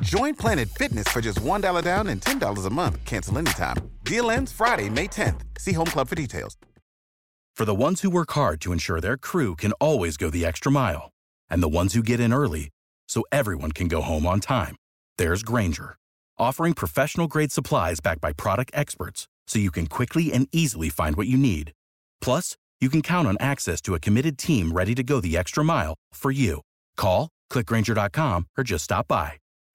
Join Planet Fitness for just $1 down and $10 a month. Cancel anytime. Deal ends Friday, May 10th. See Home Club for details. For the ones who work hard to ensure their crew can always go the extra mile, and the ones who get in early so everyone can go home on time, there's Granger, offering professional grade supplies backed by product experts so you can quickly and easily find what you need. Plus, you can count on access to a committed team ready to go the extra mile for you. Call, clickgranger.com, or just stop by.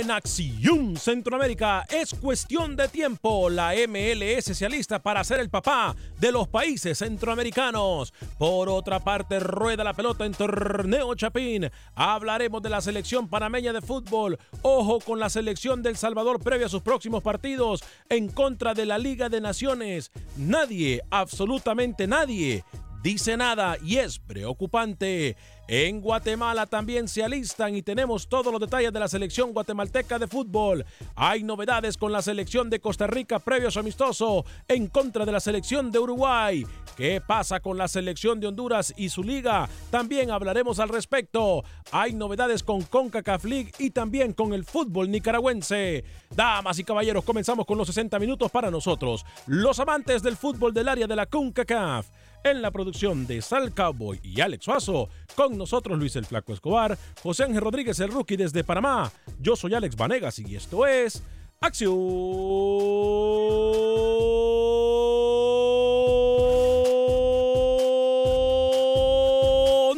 En Acción Centroamérica es cuestión de tiempo. La MLS se alista para ser el papá de los países centroamericanos. Por otra parte, rueda la pelota en torneo Chapín. Hablaremos de la selección panameña de fútbol. Ojo con la selección del Salvador previo a sus próximos partidos en contra de la Liga de Naciones. Nadie, absolutamente nadie, dice nada y es preocupante. En Guatemala también se alistan y tenemos todos los detalles de la selección guatemalteca de fútbol. Hay novedades con la selección de Costa Rica previo a su amistoso en contra de la selección de Uruguay. ¿Qué pasa con la selección de Honduras y su liga? También hablaremos al respecto. Hay novedades con CONCACAF League y también con el fútbol nicaragüense. Damas y caballeros, comenzamos con los 60 minutos para nosotros, los amantes del fútbol del área de la CONCACAF en la producción de Sal Cowboy y Alex Suazo. Con nosotros Luis el Flaco Escobar, José Ángel Rodríguez el Rookie desde Panamá. Yo soy Alex Vanegas y esto es Acción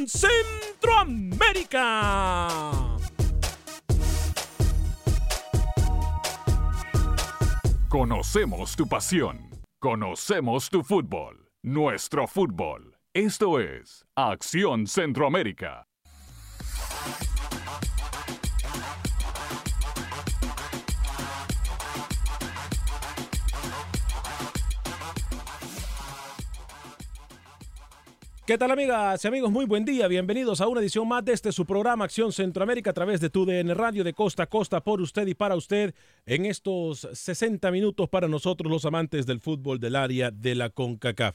Centroamérica. Conocemos tu pasión. Conocemos tu fútbol. Nuestro fútbol. Esto es Acción Centroamérica. ¿Qué tal amigas y amigos? Muy buen día. Bienvenidos a una edición más de este su programa Acción Centroamérica a través de TUDN Radio de costa a costa por usted y para usted en estos 60 minutos para nosotros los amantes del fútbol del área de la CONCACAF.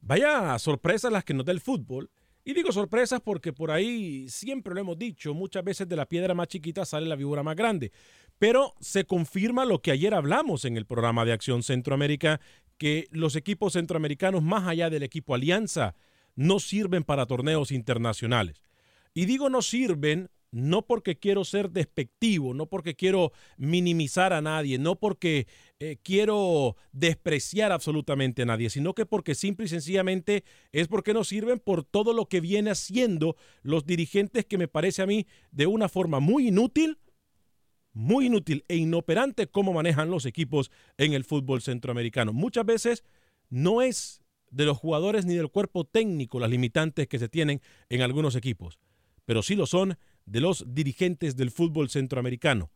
Vaya sorpresas las que nos da el fútbol. Y digo sorpresas porque por ahí siempre lo hemos dicho, muchas veces de la piedra más chiquita sale la víbora más grande. Pero se confirma lo que ayer hablamos en el programa de Acción Centroamérica, que los equipos centroamericanos, más allá del equipo Alianza, no sirven para torneos internacionales. Y digo no sirven no porque quiero ser despectivo, no porque quiero minimizar a nadie, no porque eh, quiero despreciar absolutamente a nadie, sino que porque simple y sencillamente es porque no sirven por todo lo que viene haciendo los dirigentes que me parece a mí de una forma muy inútil, muy inútil e inoperante cómo manejan los equipos en el fútbol centroamericano. Muchas veces no es de los jugadores ni del cuerpo técnico las limitantes que se tienen en algunos equipos, pero sí lo son de los dirigentes del fútbol centroamericano.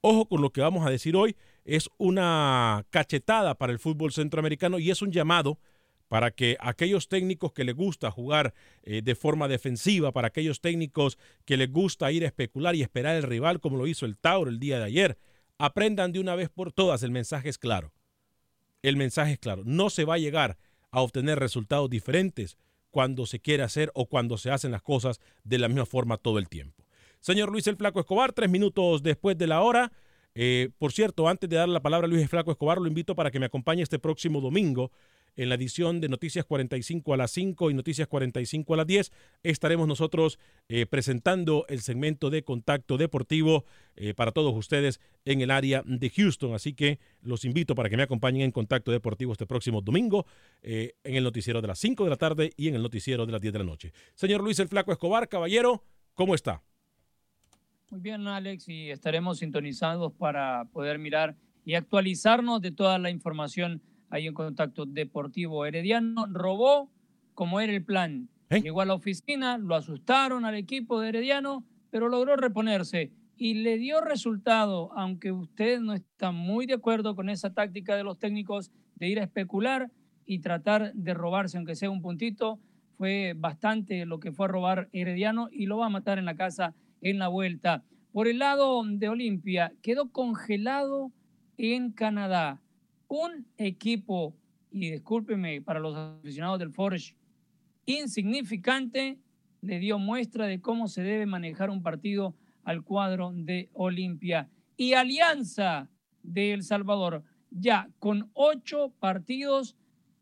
Ojo con lo que vamos a decir hoy, es una cachetada para el fútbol centroamericano y es un llamado para que aquellos técnicos que les gusta jugar eh, de forma defensiva, para aquellos técnicos que les gusta ir a especular y esperar el rival como lo hizo el Tauro el día de ayer, aprendan de una vez por todas, el mensaje es claro. El mensaje es claro, no se va a llegar a obtener resultados diferentes cuando se quiere hacer o cuando se hacen las cosas de la misma forma todo el tiempo. Señor Luis el Flaco Escobar, tres minutos después de la hora. Eh, por cierto, antes de dar la palabra a Luis el Flaco Escobar, lo invito para que me acompañe este próximo domingo en la edición de Noticias 45 a las 5 y Noticias 45 a las 10. Estaremos nosotros eh, presentando el segmento de contacto deportivo eh, para todos ustedes en el área de Houston. Así que los invito para que me acompañen en contacto deportivo este próximo domingo en el noticiero de las 5 de la tarde y en el noticiero de las 10 de la noche. Señor Luis el Flaco Escobar, caballero, ¿cómo está? Muy bien, Alex, y estaremos sintonizados para poder mirar y actualizarnos de toda la información ahí en Contacto Deportivo Herediano. Robó como era el plan. ¿Eh? Llegó a la oficina, lo asustaron al equipo de Herediano, pero logró reponerse y le dio resultado, aunque usted no está muy de acuerdo con esa táctica de los técnicos de ir a especular y tratar de robarse, aunque sea un puntito. Fue bastante lo que fue a robar Herediano y lo va a matar en la casa en la vuelta. Por el lado de Olimpia, quedó congelado en Canadá. Un equipo, y discúlpeme para los aficionados del Forge, insignificante, le dio muestra de cómo se debe manejar un partido al cuadro de Olimpia. Y Alianza de El Salvador, ya con ocho partidos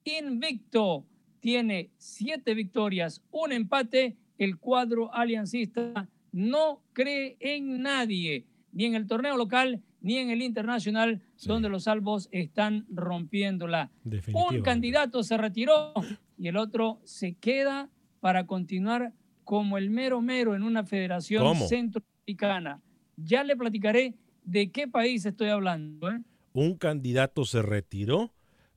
invicto, tiene siete victorias, un empate, el cuadro aliancista no cree en nadie, ni en el torneo local, ni en el internacional, donde los salvos están rompiéndola. Un candidato se retiró y el otro se queda para continuar como el mero mero en una federación centroamericana. Ya le platicaré de qué país estoy hablando. ¿eh? Un candidato se retiró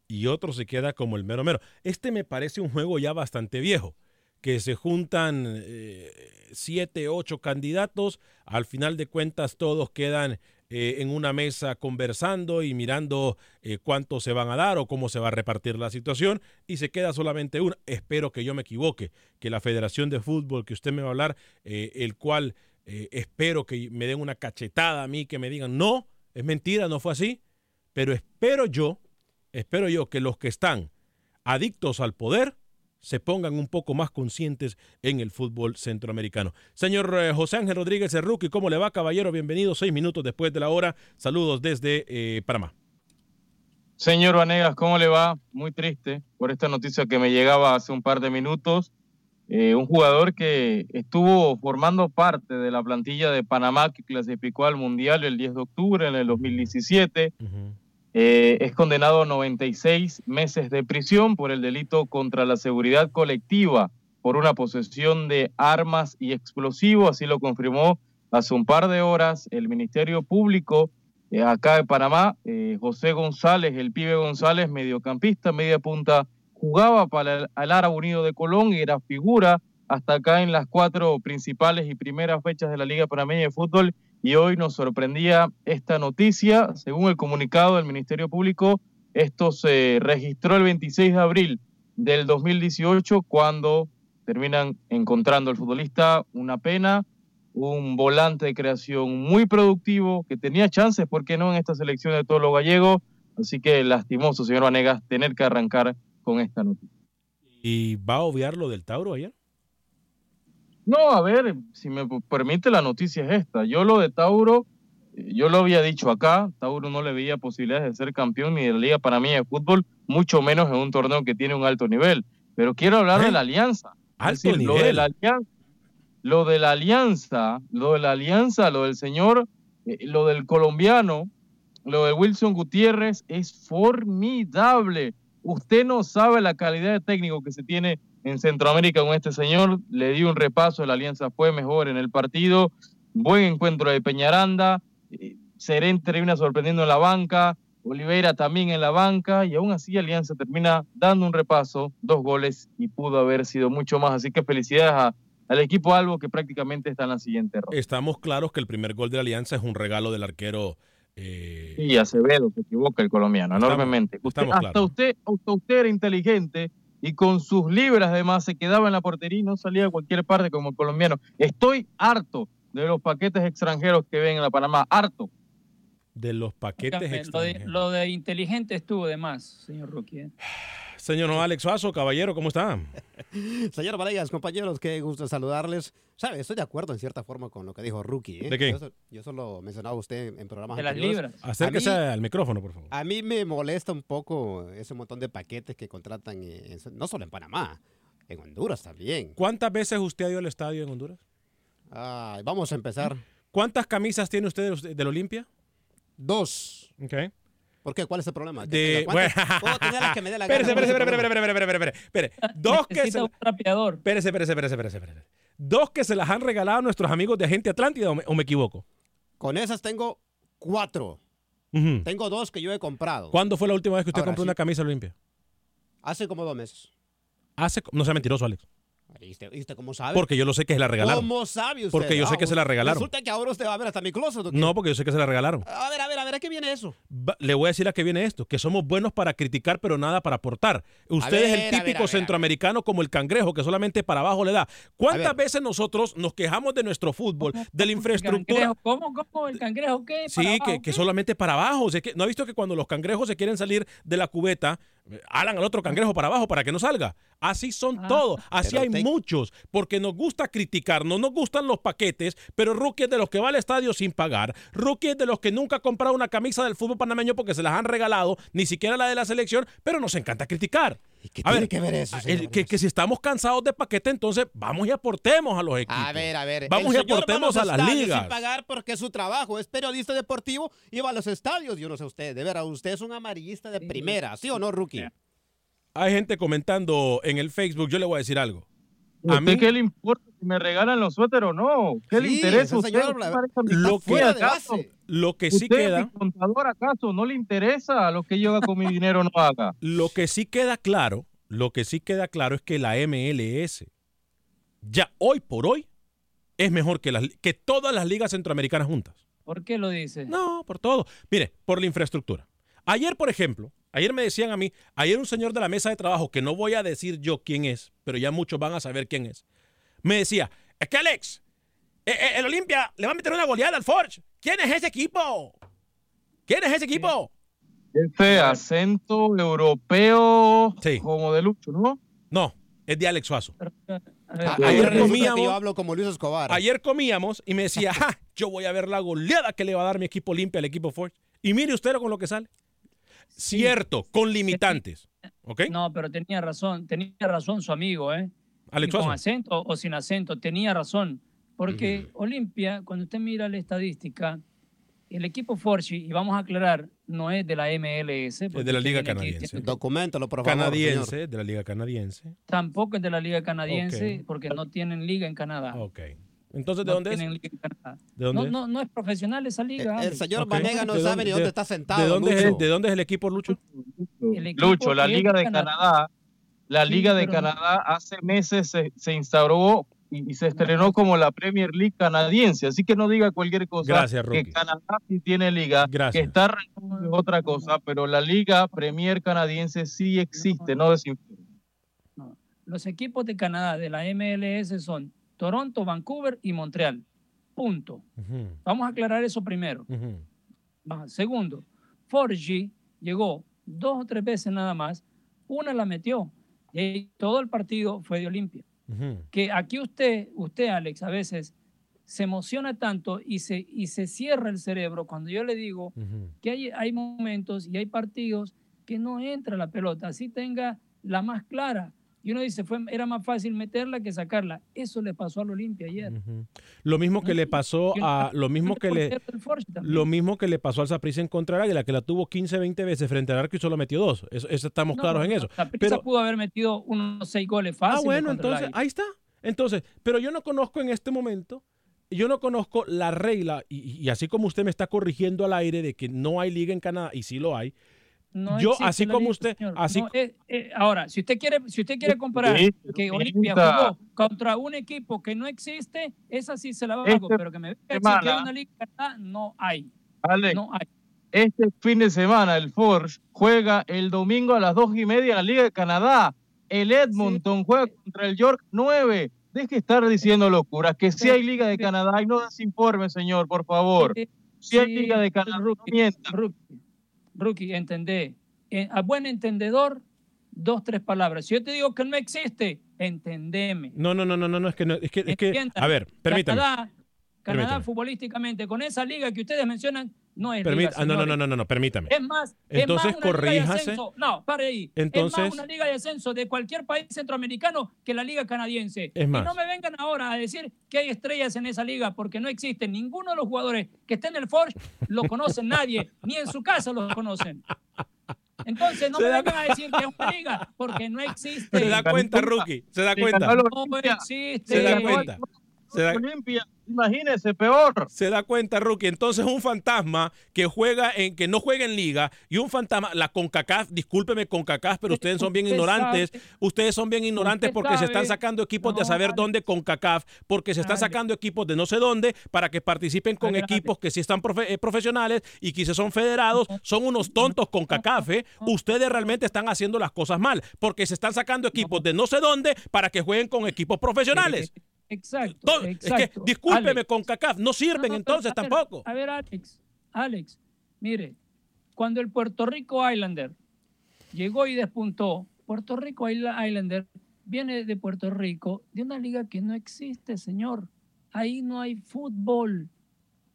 y otro se queda como el mero mero. Este me parece un juego ya bastante viejo que se juntan eh, siete, ocho candidatos, al final de cuentas todos quedan eh, en una mesa conversando y mirando eh, cuánto se van a dar o cómo se va a repartir la situación y se queda solamente una. Espero que yo me equivoque, que la Federación de Fútbol que usted me va a hablar, el cual espero que me den una cachetada a mí, que me digan, no, es mentira, no fue así, pero espero yo, espero yo que los que están adictos al poder, se pongan un poco más conscientes en el fútbol centroamericano. Señor eh, José Ángel Rodríguez Cerruqui, ¿cómo le va, caballero? Bienvenido, seis minutos después de la hora. Saludos desde eh, Panamá. Señor Vanegas, ¿cómo le va? Muy triste por esta noticia que me llegaba hace un par de minutos. Eh, un jugador que estuvo formando parte de la plantilla de Panamá que clasificó al Mundial el 10 de octubre en el 2017. Eh, es condenado a 96 meses de prisión por el delito contra la seguridad colectiva por una posesión de armas y explosivos, así lo confirmó hace un par de horas el Ministerio Público eh, acá de Panamá. Eh, José González, el pibe González, mediocampista, media punta, jugaba para el, Árabe Unido de Colón y era figura hasta acá en las cuatro principales y primeras fechas de la Liga Panameña de Fútbol y hoy nos sorprendía esta noticia. Según el comunicado del Ministerio Público, esto se registró el 26 de abril del 2018 cuando terminan encontrando al futbolista una pena, un volante de creación muy productivo que tenía chances, ¿por qué no?, en esta selección de todos los gallegos. Así que lastimoso, señor Vanegas, tener que arrancar con esta noticia. ¿Y va a obviar lo del Tauro ayer? No, a ver, si me permite la noticia es esta. Yo lo de Tauro, yo lo había dicho acá, Tauro no le veía posibilidades de ser campeón ni de la Liga para mí de fútbol, mucho menos en un torneo que tiene un alto nivel. Pero quiero hablar de ¿Eh? la alianza. Alto nivel. Lo de la alianza, lo de la alianza, lo de la alianza, lo del señor, eh, lo del colombiano, lo de Wilson Gutiérrez es formidable. Usted no sabe la calidad de técnico que se tiene en Centroamérica con este señor. Le di un repaso, la alianza fue mejor en el partido. buen encuentro de Peñaranda, eh, Serén termina sorprendiendo en la banca, Oliveira también en la banca y aún así Alianza termina dando un repaso, dos goles y pudo haber sido mucho más. Así que felicidades al equipo Albo que prácticamente está en la siguiente ronda. Estamos claros que el primer gol de la Alianza es un regalo del arquero. Eh... Sí, Acevedo, se equivoca el colombiano, enormemente. hasta, usted, hasta usted era inteligente y con sus libras además se quedaba en la portería y no salía a cualquier parte como el colombiano. Estoy harto de los paquetes extranjeros que ven en la Panamá, harto de los paquetes lo de, lo de, inteligente estuvo de más, señor Rookie. Señor Alex Suazo, caballero, ¿cómo está? señor Valegas, compañeros, qué gusto saludarles. ¿Sabe? Estoy de acuerdo en cierta forma con lo que dijo Rookie. ¿eh? ¿De qué? Yo, solo mencionaba usted en programas De las libras. Acérquese al micrófono, por favor. A mí me molesta un poco ese montón de paquetes que contratan, no solo en Panamá, en Honduras también. ¿Cuántas veces usted ha ido al estadio en Honduras? vamos a empezar. ¿Cuántas camisas tiene usted del Olimpia? Dos. Ok. ¿Por qué? ¿Cuál es el problema? De... Bueno. tener las que me dé la gana. Espérese, espérese, espérese, espérese, espérese, Dos que se... un trapeador. Espérese, espérese, espérese, espérese. Dos que se las han regalado a nuestros amigos de Agente Atlántida, o me, equivoco? Con esas tengo cuatro. Tengo dos que yo he comprado. ¿Cuándo fue la última vez que usted compró una camisa Olimpia? Hace como dos meses. Hace... No sea mentiroso, Alex. ¿Y usted, cómo sabe? Porque yo lo sé que se la regalaron. ¿Cómo sabe usted? Porque yo sé que se la regalaron. Resulta que ahora usted va a ver hasta mi closet. No, porque yo sé que se la regalaron. A ver, a ver, a ver, ¿a qué viene eso? le voy a decir a qué viene esto. Que somos buenos para criticar, pero nada para aportar. Usted es el típico centroamericano como el cangrejo, que solamente para abajo le da. ¿Cuántas veces nosotros nos quejamos de nuestro fútbol, de la infraestructura? ¿Cómo, cómo? ¿El cangrejo qué? Sí, que, que, solamente para abajo. ¿No ha visto que cuando los cangrejos se quieren salir de la cubeta, Alan al otro cangrejo para abajo para que no salga. Así son ah. todos. Así hay muchos. Porque nos gusta criticar. No nos gustan los paquetes. Pero Rookie es de los que va al estadio sin pagar. Rookie es de los que nunca ha comprado una camisa del fútbol panameño porque se las han regalado. Ni siquiera la de la selección. Pero nos encanta criticar. qué tiene que ver eso? que, si estamos cansados de paquete, entonces vamos y aportemos a los equipos. A ver, a ver. Vamos y aportemos a, las ligas. Sin pagar porque su trabajo es periodista deportivo y va a los estadios. Yo no sé usted. De veras, usted es un amarillista de primera. ¿Sí o no, Rookie? Hay gente comentando en el Facebook, yo le voy a decir algo. ¿A mí qué le importa si me regalan los suéteres o no? ¿Qué le interesa a usted? lo, que, acaso, lo que sí queda... ¿Mi contador acaso no le interesa lo que yo haga con mi dinero no haga? Lo que sí queda claro, lo que sí queda claro es que la MLS ya hoy por hoy es mejor que, las, que todas las ligas centroamericanas juntas. ¿Por qué lo dice? No, por todo. Mire, por la infraestructura. Ayer, por ejemplo, Ayer me decían a mí, ayer un señor de la mesa de trabajo, que no voy a decir yo quién es, pero ya muchos van a saber quién es, me decía, es que Alex, eh, eh, el Olimpia le va a meter una goleada al Forge. ¿Quién es ese equipo? ¿Quién es ese equipo? Ese acento europeo como de Lucho, ¿no? No, es de Alex Suazo. ayer comíamos, yo hablo como Luis Escobar. Ayer comíamos y me decía, yo voy a ver la goleada que le va a dar mi equipo Olimpia al equipo Forge. Y mire usted con lo que sale. Cierto, con limitantes. ¿Ok? No, pero tenía razón, tenía razón su amigo, ¿eh? con acento o sin acento, tenía razón. Porque Olimpia, cuando usted mira la estadística, el equipo Forchi, y vamos a aclarar, no es de la MLS. Es de la Liga Canadiense. Documentalo, por favor. Canadiense, de la Liga Canadiense. Tampoco es de la Liga Canadiense, porque no tienen liga en Canadá. Ok. Entonces, ¿de dónde es? ¿De dónde no, no, es profesional esa liga. El, señor Vanega no sabe ni dónde está sentado. ¿De dónde, Es, ¿De dónde es el equipo, Lucho? Lucho, la Liga de Canadá. la Liga de Canadá hace meses se, instauró y, se estrenó como la Premier League canadiense. Así que no diga cualquier cosa. Gracias, que Canadá sí tiene liga, que está otra cosa, pero la Liga Premier canadiense sí existe, no, no Los equipos de Canadá de la MLS son Toronto, Vancouver y Montreal. Punto. Vamos a aclarar eso primero. Segundo, Forgy llegó dos o tres veces nada más. Una la metió. Y todo el partido fue de Olimpia. Que aquí usted, usted, Alex, a veces se emociona tanto y se, y se cierra el cerebro cuando yo le digo que hay, hay momentos y hay partidos que no entra la pelota, así tenga la más clara. Y uno dice, fue, era más fácil meterla que sacarla. Eso le pasó al Olimpia ayer. Lo mismo que le pasó a lo mismo que le lo mismo que le pasó al Saprissa en contra la que la tuvo 15, 20 veces frente al arco y solo metió dos. Eso, estamos claros en eso. Saprissa pudo haber metido unos seis goles fáciles. Ah, bueno, entonces ahí está. Entonces, pero yo no conozco en este momento yo no conozco la regla, y, y así como usted me está corrigiendo al aire de que no hay liga en Canadá, y sí lo hay, No yo, así como liga, usted, señor. así, No, eh, eh, ahora, si usted quiere, si usted quiere comparar Sí, que Olimpia jugó contra un equipo que no existe, esa sí se la hago, Este pero que me a decir que una liga no hay, Alex, no hay. este fin de semana el Forge juega el domingo a las dos y media en la Liga de Canadá. El Edmonton juega contra el York 9. Deje de estar diciendo locuras. Que si hay Liga de. Canadá y no desinforme, señor, por favor. Sí, Si hay Liga de Canadá, no mienta. rookie, rookie, entendé. Eh, a buen entendedor, dos, tres palabras. Si yo te digo que no existe, entendeme. no, no, no, no, no, no, es que, no, es que, es que, a ver, permítame. Canadá, Canadá Permítame. futbolísticamente, con esa liga que ustedes mencionan, no es Permí- liga, ah, no, no, no, no, no, no, permítame. Es más, Entonces, es más una liga de corríjase. ascenso. No, pare ahí. es Entonces- más una liga de ascenso de cualquier país centroamericano que la liga canadiense. Es más. Y no me vengan ahora a decir que hay estrellas en esa liga, porque no existen. Ninguno de los jugadores que estén en el Forge lo conocen nadie, ni en su casa los conocen. Entonces, no Se me da vengan a decir que es una liga, porque no existe. Se da cuenta, rookie, se da cuenta. No existe. Se da cuenta. Se da, imagínese, peor. se da cuenta, Rookie. Entonces, un fantasma que juega en, que no juega en liga y un fantasma, la CONCACAF, discúlpeme CONCACAF, pero ustedes son bien Usted ignorantes. sabe. Ustedes son bien ignorantes porque se están sacando equipos de saber Alex. dónde CONCACAF, porque se están sacando equipos de no sé dónde para que participen con equipos que sí están profe- eh, profesionales y que si son federados. Son unos tontos CONCACAF. ¿eh? Ustedes realmente están haciendo las cosas mal porque se están sacando equipos de no sé dónde para que jueguen con equipos profesionales. Exacto. To- es que, discúlpeme, Alex. con CACAF, no sirven No, no, entonces a ver, tampoco. A ver, Alex, Alex, mire, cuando el Puerto Rico Islander llegó y despuntó, Puerto Rico Isla- Islander viene de Puerto Rico, de una liga que no existe, señor. Ahí no hay fútbol.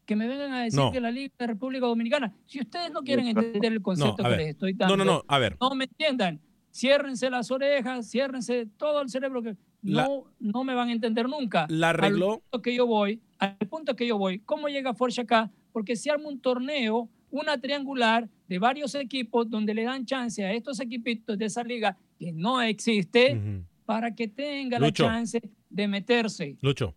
Que me vengan a decir No. que la Liga de República Dominicana, si ustedes no quieren entender el concepto que ver. les estoy No, dando, no, no, a ver. no me entiendan. Ciérrense las orejas, ciérrense todo el cerebro que La- no, no me van a entender nunca. La arregló. Al punto que yo voy, al punto que yo voy, ¿cómo llega Forge acá? Porque se arma un torneo, una triangular de varios equipos donde le dan chance a estos equipitos de esa liga que no existe para que tenga Lucho. la chance de meterse. Lucho,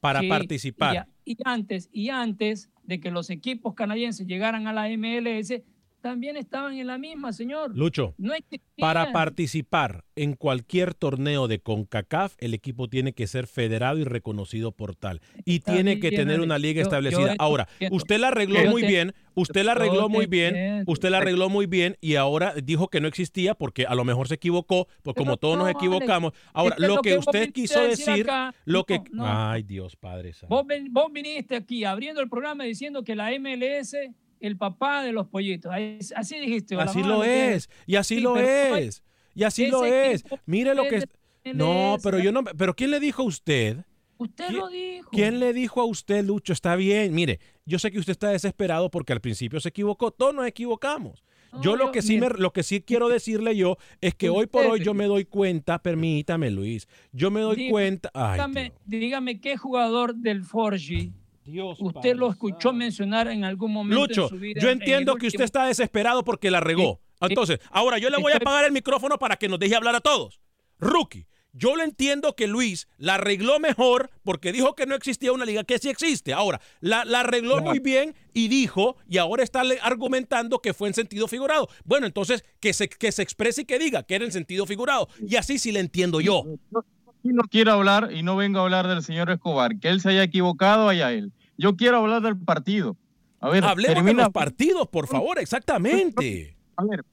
para Sí, participar. Y, y antes, y antes de que los equipos canadienses llegaran a la MLS, también estaban en la misma, señor. Lucho, No para participar en cualquier torneo de CONCACAF, el equipo tiene que ser federado y reconocido por tal. Y Está tiene que tener una liga Yo- establecida. Ahora, usted la arregló muy bien, usted la arregló muy bien, usted la arregló muy bien y ahora dijo que no existía porque a lo mejor se equivocó, pues como todos nos equivocamos. Ahora, Es que lo que usted quiso decir acá, lo que... no, no. Ay, Dios Padre Santo. Vos, ven- vos viniste aquí abriendo el programa diciendo que la MLS, el papá de los pollitos. Así dijiste. Así lo es, y así Sí, lo es, y así lo es. Mire lo que... No, pero yo no... Pero ¿quién le dijo a usted? Usted ¿Quién- lo dijo. ¿Quién le dijo a usted, Lucho? Está bien. Mire, yo sé que usted está desesperado porque al principio se equivocó. Todos nos equivocamos. Yo lo que sí me, lo que sí quiero decirle yo es que hoy por hoy yo me doy cuenta, permítame, Luis, yo me doy cuenta. Ay, dígame, dígame qué jugador del Forgy Dios, usted lo escuchó mencionar en algún momento Lucho, en su vida. yo en entiendo que usted está desesperado porque la regó. Entonces, ahora yo le voy a apagar el micrófono para que nos deje hablar a todos. Rookie, yo lo entiendo que Luis la arregló mejor porque dijo que no existía una liga que sí existe. Ahora, la, la arregló muy bien y dijo, y ahora está le- argumentando que fue en sentido figurado. Bueno, entonces que se, que se exprese y que diga que era en sentido figurado. Y así sí le entiendo yo. Aquí no quiero hablar y no vengo a hablar del señor Escobar. Que él se haya equivocado, allá él. Yo quiero hablar del partido. A ver, Hablemos de termina- los partidos, por favor, exactamente. A ver,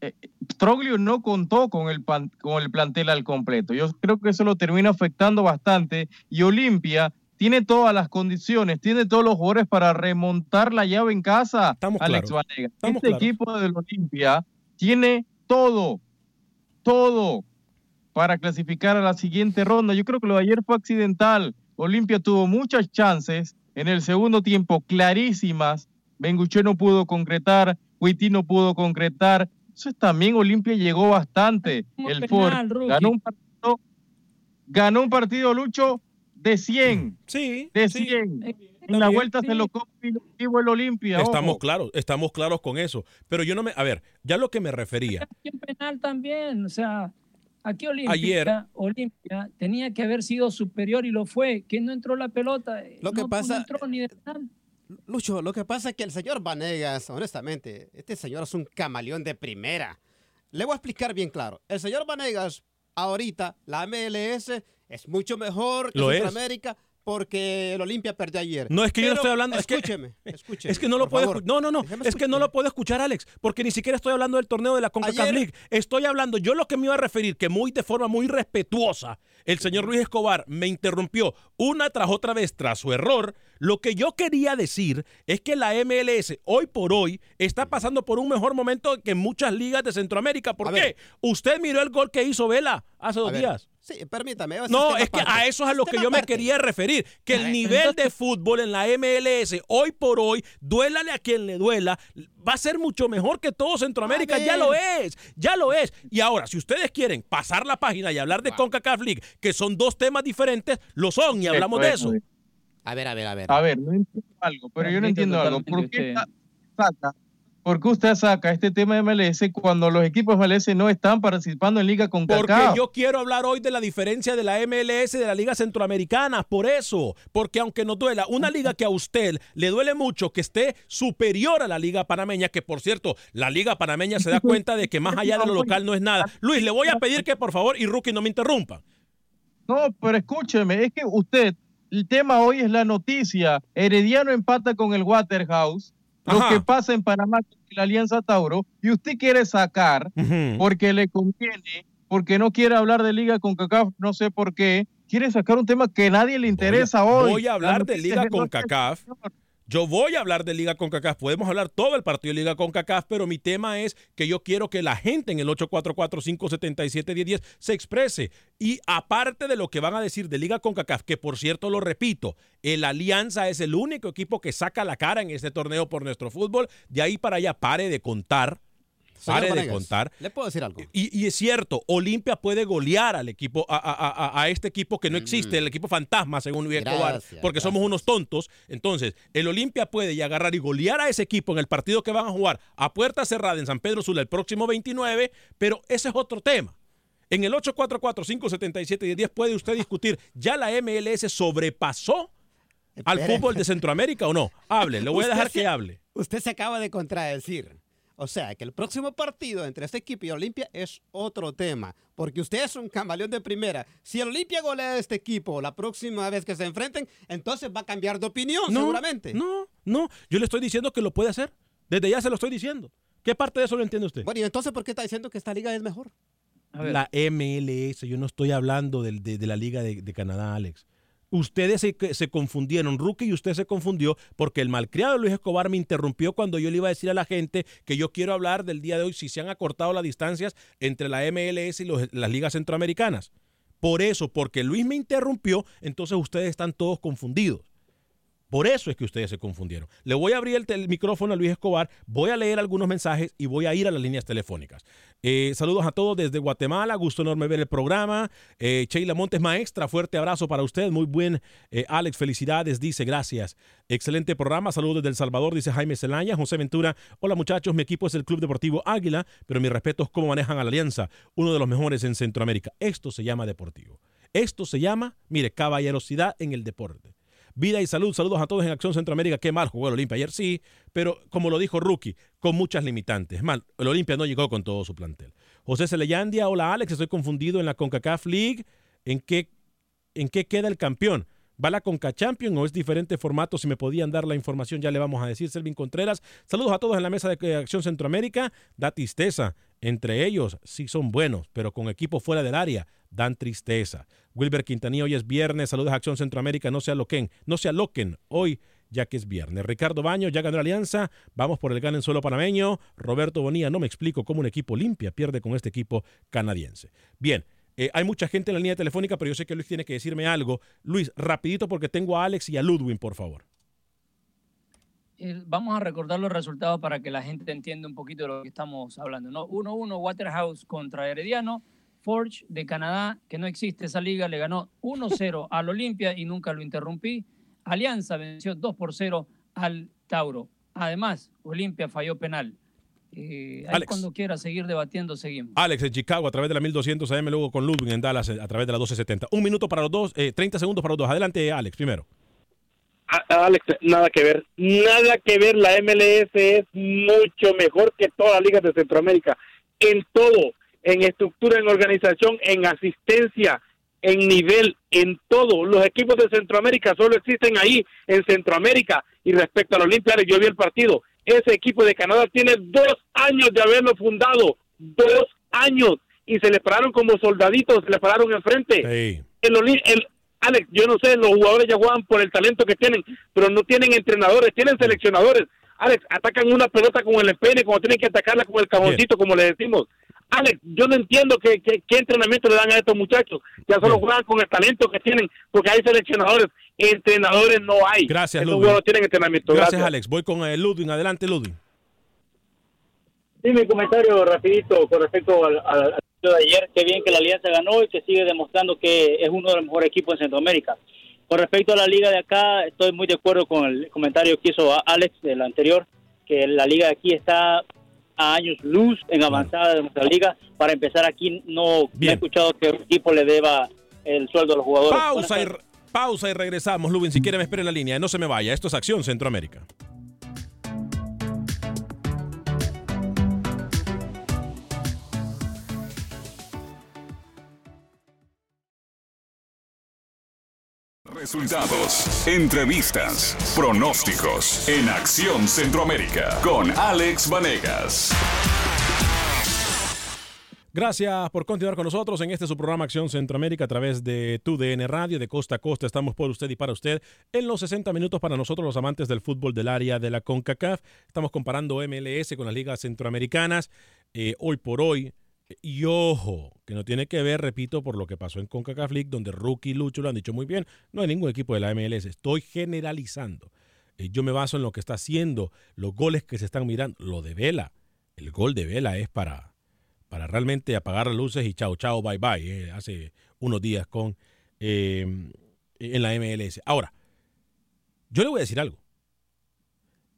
eh, Troglio no contó con el, pan- con el plantel al completo. Yo creo que eso lo termina afectando bastante. Y Olimpia tiene todas las condiciones, tiene todos los jugadores para remontar la llave en casa. Estamos Alex claros. Vanega. Estamos este equipo del Olimpia tiene todo, todo para clasificar a la siguiente ronda. Yo creo que lo de ayer fue accidental. Olimpia tuvo muchas chances en el segundo tiempo, clarísimas. Benguche no pudo concretar, Huití no pudo concretar. Entonces también Olimpia llegó bastante. Como El penal, Ford ganó un partido, ganó un partido Lucho de 100, Sí, de sí. 100. Eh, En la vuelta se lo comió el Olimpia. Estamos ojo. claros, estamos claros con eso. Pero yo no me, a ver, ya lo que me refería. en penal también, o sea, Aquí Olimpia, Ayer. Olimpia tenía que haber sido superior y lo fue. Que no entró la pelota. Lo que no, pasa- No entró ni de. Lucho, lo que pasa es que el señor Vanegas, honestamente, este señor es un camaleón de primera. Le voy a explicar bien claro. El señor Vanegas, ahorita, la MLS es mucho mejor que Lo es. Porque el Olimpia perdió ayer. No, es que yo no estoy hablando. Es que, Escúcheme, escúcheme. es que no lo puedo No, no, no. Déjeme Es que no lo puedo escuchar, Alex. Porque ni siquiera estoy hablando del torneo de la CONCACAF League. Estoy hablando. Yo lo que me iba a referir, que muy de forma muy respetuosa, el señor Luis Escobar me interrumpió una tras otra vez tras su error. Lo que yo quería decir es que la MLS hoy por hoy está pasando por un mejor momento que muchas ligas de Centroamérica. ¿Por A qué? ver. Usted miró el gol que hizo Vela hace A dos ver, días. Sí, permítame. No, es que a eso es a lo que yo me quería referir. Que el nivel de fútbol en la MLS, hoy por hoy, duélale a quien le duela, va a ser mucho mejor que todo Centroamérica. Ya lo es, ya lo es. Y ahora, si ustedes quieren pasar la página y hablar de CONCACAF League, que son dos temas diferentes, lo son y hablamos de eso. A ver, a ver, a ver. A ver, no entiendo algo, pero yo no entiendo algo. ¿Por qué saca, por qué usted saca este tema de MLS cuando los equipos MLS no están participando en Liga con Porque Cacao? yo quiero hablar hoy de la diferencia de la MLS de la Liga Centroamericana. Por eso. Porque aunque nos duela, una liga que a usted le duele mucho que esté superior a la Liga Panameña, que por cierto, la Liga Panameña se da cuenta de que más allá de lo local no es nada. Luis, le voy a pedir que por favor, y Rookie no me interrumpa. No, pero escúcheme, es que usted, el tema hoy es la noticia. Herediano empata con el Waterhouse. Lo que pasa en Panamá con la Alianza Tauro. Y usted quiere sacar porque le conviene, porque no quiere hablar de Liga con CACAF, no sé por qué. Quiere sacar un tema que nadie le interesa hoy. Voy a La hablar de Liga con CACAF. Yo voy a hablar de Liga con CACAF. Podemos hablar todo el partido de Liga con CACAF, pero mi tema es que yo quiero que la gente en el 844-577-1010 se exprese. Y aparte de lo que van a decir de Liga con CACAF, que por cierto lo repito, el Alianza es el único equipo que saca la cara en este torneo por nuestro fútbol. De ahí para allá, pare de contar. Señor Pare de contar. ¿Le puedo decir algo? Y, y es cierto, Olimpia puede golear al equipo, a, a- a- a este equipo que no existe, el equipo fantasma, según Luis Escobar, Mm. Gracias, porque somos unos tontos. Entonces, el Olimpia puede y agarrar y golear a ese equipo en el partido que van a jugar a puerta cerrada en San Pedro Sula el próximo 29, pero ese es otro tema. En el 844-577-1010 puede usted discutir, ¿ya la MLS sobrepasó al fútbol de Centroamérica o no? Hable, le voy a dejar se- que hable. Usted se acaba de contradecir. O sea, que el próximo partido entre este equipo y Olimpia es otro tema, porque usted es un camaleón de primera. Si el Olimpia golea a este equipo la próxima vez que se enfrenten, entonces va a cambiar de opinión, seguramente. No, no, yo le estoy diciendo que lo puede hacer. Desde ya se lo estoy diciendo. ¿Qué parte de eso lo entiende usted? Bueno, y entonces, ¿por qué está diciendo que esta liga es mejor? A ver. La MLS, yo no estoy hablando de, de la Liga de, de Canadá, Alex. Ustedes se, se confundieron, Rookie y usted se confundió porque el malcriado Luis Escobar me interrumpió cuando yo le iba a decir a la gente que yo quiero hablar del día de hoy si se han acortado las distancias entre la MLS y las ligas centroamericanas. Por eso, porque Luis me interrumpió, entonces ustedes están todos confundidos. Por eso es que ustedes se confundieron. Le voy a abrir el, micrófono a Luis Escobar, voy a leer algunos mensajes y voy a ir a las líneas telefónicas. Eh, saludos a todos desde Guatemala, gusto enorme ver el programa. Eh, Sheila Montes, maestra, fuerte abrazo para usted, muy buen. Eh, Alex, felicidades, dice, gracias. Excelente programa, saludos desde El Salvador, dice Jaime Celaya. José Ventura, hola muchachos, mi equipo es el Club Deportivo Águila, pero mi respeto es cómo manejan a la Alianza, uno de los mejores en Centroamérica. Esto se llama deportivo. Esto se llama, mire, caballerosidad en el deporte. Vida y salud, saludos a todos en Acción Centroamérica. Qué mal jugó el Olimpia ayer, sí, pero como lo dijo Rookie, con muchas limitantes. Mal, el Olimpia no llegó con todo su plantel. José Celeyandia, hola Alex, estoy confundido en la CONCACAF League. ¿En qué, en qué queda el campeón? ¿Va la Conca Champion o es diferente formato? Si me podían dar la información, ya le vamos a decir. Selvin Contreras, saludos a todos en la mesa de eh, Acción Centroamérica. Da tristeza. Entre ellos sí son buenos, pero con equipo fuera del área dan tristeza. Wilber Quintanilla, hoy es viernes. Saludos a Acción Centroamérica. No se aloquen, no se aloquen hoy, ya que es viernes. Ricardo Baño, ya ganó la alianza. Vamos por el gan en suelo panameño. Roberto Bonilla, no me explico cómo un equipo limpia pierde con este equipo canadiense. Bien. Eh, hay mucha gente en la línea telefónica, pero yo sé que Luis tiene que decirme algo. Luis, rapidito porque tengo a Alex y a Ludwin, por favor. Eh, Vamos a recordar los resultados para que la gente entienda un poquito de lo que estamos hablando. ¿no? 1-1 Waterhouse contra Herediano. Forge de Canadá, que no existe esa liga, le ganó 1-0 al Olimpia y nunca lo interrumpí. Alianza venció 2 por 0 al Tauro. Además, Olimpia falló penal. Eh, ahí cuando quiera seguir debatiendo, seguimos. Alex en Chicago a través de la 1200 AM, luego con Ludwig en Dallas a través de la 1270. Un minuto para los dos, eh, 30 segundos para los dos. Adelante, Alex, primero. Alex, nada que ver. Nada que ver. La MLS es mucho mejor que todas las ligas de Centroamérica. En todo. En estructura, en organización, en asistencia, en nivel, en todo. Los equipos de Centroamérica solo existen ahí, en Centroamérica. Y respecto a los Olimpia, yo vi el partido. Ese equipo de Canadá tiene dos años de haberlo fundado. Dos años. Y se le pararon como soldaditos, se le pararon enfrente. El, el, Alex, yo no sé, los jugadores ya juegan por el talento que tienen, pero no tienen entrenadores, tienen seleccionadores. Alex, atacan una pelota con el empene como tienen que atacarla con el caboncito, como le decimos. Alex, yo no entiendo qué, qué, entrenamiento le dan a estos muchachos. Ya solo juegan con el talento que tienen, porque hay seleccionadores. Entrenadores no hay. Gracias, Estos jugadores tienen entrenamiento. Gracias, Alex. Voy con eh, Ludwig. Adelante, Ludwig. Sí, mi comentario rapidito con respecto al, al, de ayer. Qué bien que la Alianza ganó y que sigue demostrando que es uno de los mejores equipos en Centroamérica. Con respecto a la liga de acá, estoy muy de acuerdo con el comentario que hizo Alex del anterior, que la liga de aquí está a años luz en avanzada de nuestra liga. Para empezar aquí, no, he escuchado que un equipo le deba el sueldo a los jugadores. Pausa y, pausa y regresamos, Lubin. Si quiere me espere en la línea. No se me vaya. Esto es Acción Centroamérica. Resultados, entrevistas, pronósticos en Acción Centroamérica con Alex Vanegas. Gracias por continuar con nosotros en este su programa Acción Centroamérica a través de TUDN Radio de costa a costa. Estamos por usted y para usted en los 60 minutos para nosotros los amantes del fútbol del área de la CONCACAF. Estamos comparando MLS con las ligas centroamericanas. Eh, hoy por hoy, y ojo, que no tiene que ver, repito, por lo que pasó en CONCACAF League, donde Rookie y Lucho lo han dicho muy bien. No hay ningún equipo de la MLS. Estoy generalizando. Eh, yo me baso en lo que está haciendo, los goles que se están mirando. Lo de Vela, el gol de Vela es para, para realmente apagar las luces y chao, chao, bye, bye. Eh, hace unos días con eh, en la MLS. Ahora, yo le voy a decir algo.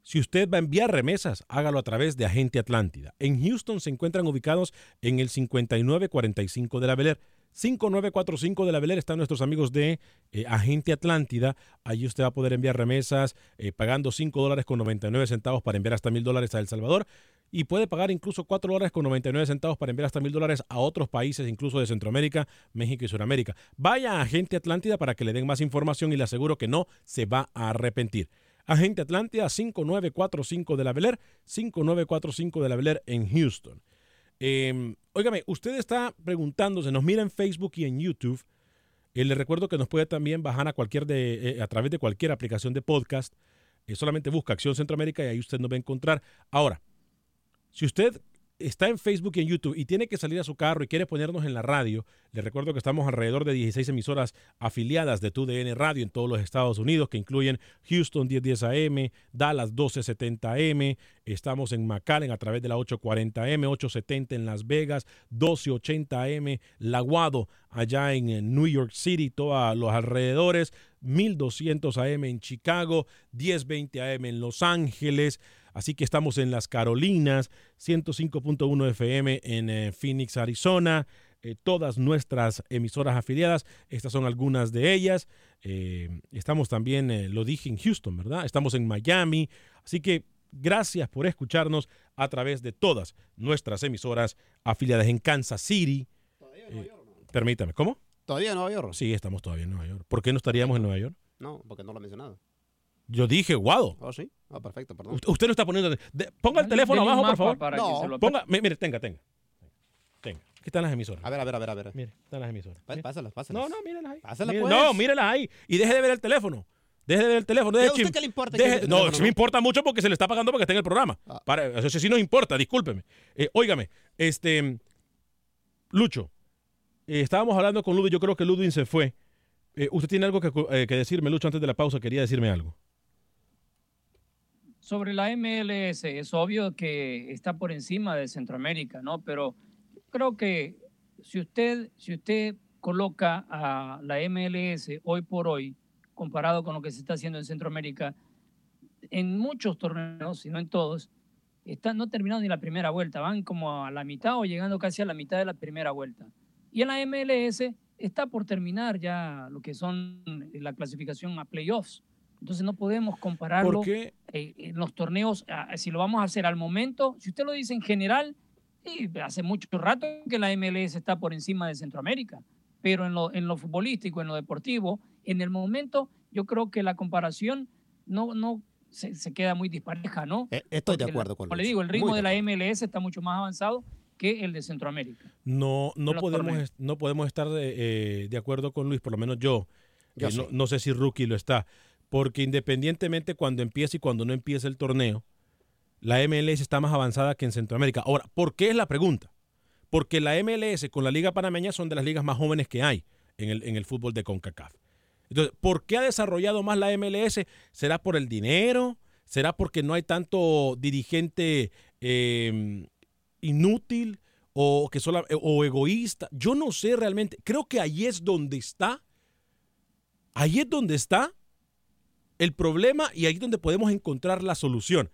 Si usted va a enviar remesas, hágalo a través de Agente Atlántida. En Houston se encuentran ubicados en el 5945 de la Bel 5945 de la Bel están nuestros amigos de eh, Agente Atlántida. Allí usted va a poder enviar remesas eh, pagando 5 dólares con 99 centavos para enviar hasta mil dólares a El Salvador y puede pagar incluso 4 dólares con 99 centavos para enviar hasta mil dólares a otros países, incluso de Centroamérica, México y Sudamérica. Vaya a Agente Atlántida para que le den más información y le aseguro que no se va a arrepentir. Agente Atlántida 5945 de la Beler, 5945 de la Beler en Houston. Eh, óigame, usted está preguntándose, nos mira en Facebook y en YouTube. Eh, le recuerdo que nos puede también bajar a, cualquier de, eh, a través de cualquier aplicación de podcast. Eh, solamente busca Acción Centroamérica y ahí usted nos va a encontrar. Ahora, si usted está en Facebook y en YouTube y tiene que salir a su carro y quiere ponernos en la radio, le recuerdo que estamos alrededor de 16 emisoras afiliadas de TUDN Radio en todos los Estados Unidos, que incluyen Houston 1010 AM, Dallas 1270 AM, estamos en McAllen a través de la 840 AM, 870 en Las Vegas, 1280 AM, Laguado allá en New York City, todos los alrededores, 1200 AM en Chicago, 1020 AM en Los Ángeles, Así que estamos en las Carolinas, 105.1 FM en eh, Phoenix, Arizona. Eh, todas nuestras emisoras afiliadas, estas son algunas de ellas. Eh, estamos también, lo dije, en Houston, ¿verdad? Estamos en Miami. Así que gracias por escucharnos a través de todas nuestras emisoras afiliadas en Kansas City. Todavía en Nueva York. Permítame, ¿cómo? ¿Todavía en Nueva York? Sí, estamos todavía en Nueva York. ¿Por qué no estaríamos en Nueva York? No, porque no lo he mencionado. Yo dije, guado. Oh, sí. Ah, perfecto, perdón. Usted no está poniendo. ponga el teléfono abajo, por favor. no. Ponga, mire, tenga, tenga. Tenga. Aquí están las emisoras. A ver, a ver, a ver, a ver. Mire, están las emisoras. Pásalas, pásalas. No, no, mírenlas ahí. Pásalas, pues. No, mírenlas ahí. Y deje de ver el teléfono. Deje de ver el teléfono. Deje ¿A usted qué le importa? Deje, no, no, me importa mucho porque se le está pagando para que esté en el programa. Ah. Para, eso sí nos importa, discúlpeme. Eh, óigame, este. Lucho, eh, estábamos hablando con Ludwig, yo creo que Ludwig se fue. Eh, usted tiene algo que, que decirme, Lucho, antes de la pausa, quería decirme algo sobre la MLS, es obvio que está por encima de Centroamérica, ¿no? Pero creo que si usted, si usted coloca a la MLS hoy por hoy, comparado con lo que se está haciendo en Centroamérica, en muchos torneos, si no en todos, están no terminaron ni la primera vuelta, van como a la mitad o llegando casi a la mitad de la primera vuelta. Y en la MLS está por terminar ya lo que son la clasificación a playoffs. Entonces no podemos compararlo qué? eh, en los torneos, si lo vamos a hacer al momento, si usted lo dice en general, sí, hace mucho rato que la MLS está por encima de Centroamérica, pero en lo, en lo futbolístico, en lo deportivo, en el momento yo creo que la comparación no, no se, se queda muy dispareja, ¿no? Eh, estoy de acuerdo la- con Como le digo, el ritmo de de la MLS está mucho más avanzado que el de Centroamérica. No, no, podemos, torneos. no podemos estar de, eh, de acuerdo con Luis, por lo menos yo. Yo Eh, no, no sé si Rookie lo está. Porque independientemente cuando empiece y cuando no empiece el torneo, la MLS está más avanzada que en Centroamérica. Ahora, ¿por qué es la pregunta? Porque la MLS con la Liga Panameña son de las ligas más jóvenes que hay en el, en el fútbol de CONCACAF. Entonces, ¿por qué ha desarrollado más la MLS? ¿Será por el dinero? ¿Será porque no hay tanto dirigente eh, inútil o, que sola- o egoísta? Yo no sé realmente. Creo que ahí es donde está. Ahí es donde está el problema y ahí es donde podemos encontrar la solución.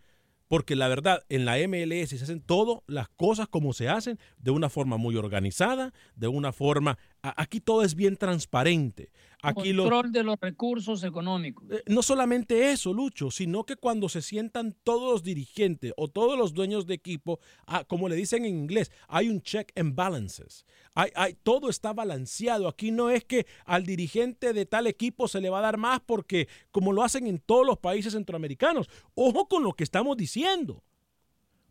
Porque la verdad, en la MLS se hacen todas las cosas como se hacen, de una forma muy organizada, de una forma... Aquí todo es bien transparente. Aquí Control de los recursos económicos. eh, no solamente eso, Lucho, sino que cuando se sientan todos los dirigentes o todos los dueños de equipo, ah, como le dicen en inglés, hay un check and balances. Hay, hay- todo está balanceado. Aquí no es que al dirigente de tal equipo se le va a dar más porque como lo hacen en todos los países centroamericanos. Ojo con lo que estamos diciendo.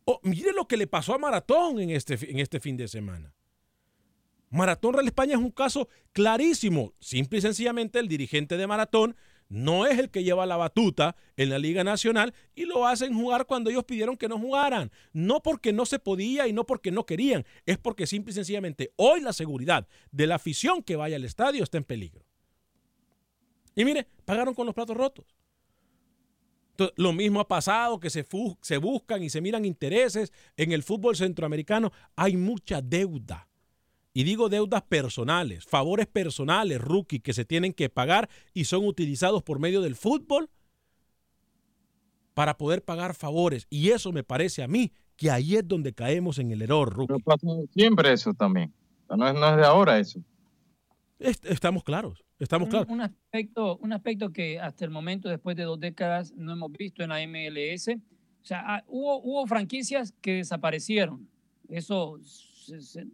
Oh, mire lo que le pasó a Maratón en este, en este fin de semana. Maratón Real España es un caso clarísimo. Simple y sencillamente el dirigente de Maratón no es el que lleva la batuta en la Liga Nacional y lo hacen jugar cuando ellos pidieron que no jugaran. No porque no se podía y no porque no querían, es porque simple y sencillamente hoy la seguridad de la afición que vaya al estadio está en peligro. Y mire, pagaron con los platos rotos. Lo mismo ha pasado, que se buscan y se miran intereses en el fútbol centroamericano. Hay mucha deuda. Y digo deudas personales, favores personales, rookie, que se tienen que pagar y son utilizados por medio del fútbol para poder pagar favores. Y eso me parece a mí que ahí es donde caemos en el error, Pero rookie. pasa siempre eso también. No es, no es de ahora eso. Est- Estamos claros, estamos Un, claros. un aspecto, un aspecto que hasta el momento, después de dos décadas, no hemos visto en la MLS. O sea, ah, hubo, hubo franquicias que desaparecieron. Eso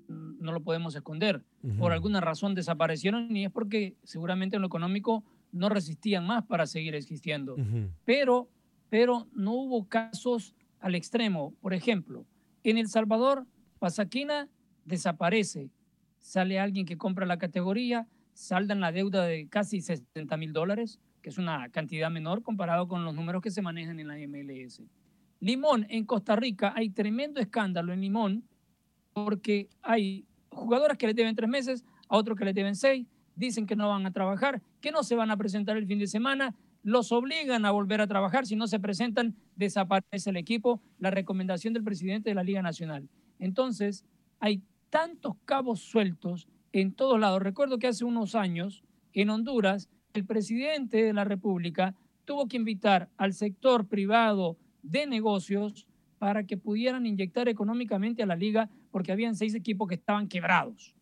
no lo podemos esconder. Por alguna razón desaparecieron y es porque seguramente en lo económico no resistían más para seguir existiendo. Pero, pero no hubo casos al extremo. Por ejemplo, en El Salvador, Pasaquina desaparece. Sale alguien que compra la categoría, saldan la deuda de casi 60 mil dólares, que es una cantidad menor comparado con los números que se manejan en la MLS. Limón, en Costa Rica, hay tremendo escándalo en Limón porque hay jugadoras que le deben tres meses, a otros que le deben seis, dicen que no van a trabajar, que no se van a presentar el fin de semana, los obligan a volver a trabajar, si no se presentan, desaparece el equipo, la recomendación del presidente de la Liga Nacional. Entonces, hay tantos cabos sueltos en todos lados. Recuerdo que hace unos años, en Honduras, el presidente de la República tuvo que invitar al sector privado de negocios para que pudieran inyectar económicamente a la liga porque habían seis equipos que estaban quebrados.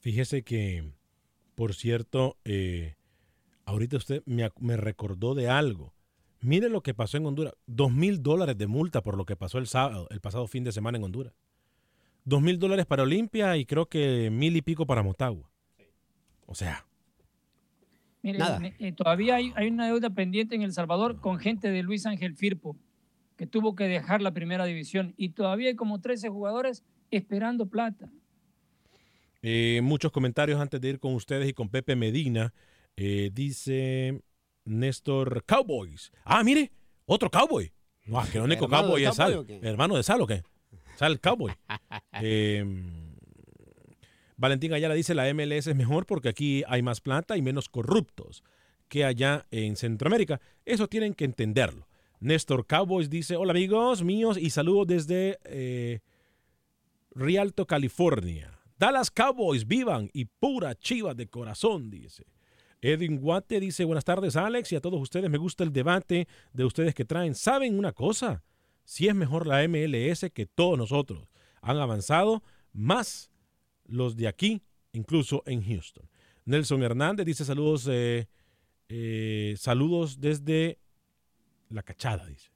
Fíjese que, por cierto, eh, ahorita usted me, recordó de algo. Mire lo que pasó en Honduras. Dos mil dólares de multa por lo que pasó el sábado, el pasado fin de semana en Honduras. Dos mil dólares para Olimpia y creo que mil y pico para Motagua. O sea, Mire, eh, todavía hay, hay una deuda pendiente en El Salvador con gente de Luis Ángel Firpo, que tuvo que dejar la primera división. Y todavía hay como 13 jugadores esperando plata. Eh, muchos comentarios antes de ir con ustedes y con Pepe Medina. Eh, dice Néstor Cowboys. Ah, mire, otro cowboy. No, que el único ¿Hermano cowboy es Sal. Hermano de Sal o qué? Sal cowboy. Eh, Valentín Ayala dice la MLS es mejor porque aquí hay más plata y menos corruptos que allá en Centroamérica. Eso tienen que entenderlo. Néstor Cowboys dice, hola amigos míos y saludos desde eh, Rialto, California. Dallas Cowboys, vivan y pura chiva de corazón, dice. Edwin Guate dice, buenas tardes Alex y a todos ustedes, me gusta el debate de ustedes que traen. ¿Saben una cosa? sí es mejor la MLS que todos nosotros. Han avanzado más los de aquí, incluso en Houston. Nelson Hernández dice saludos, eh, eh, saludos desde la cachada, dice.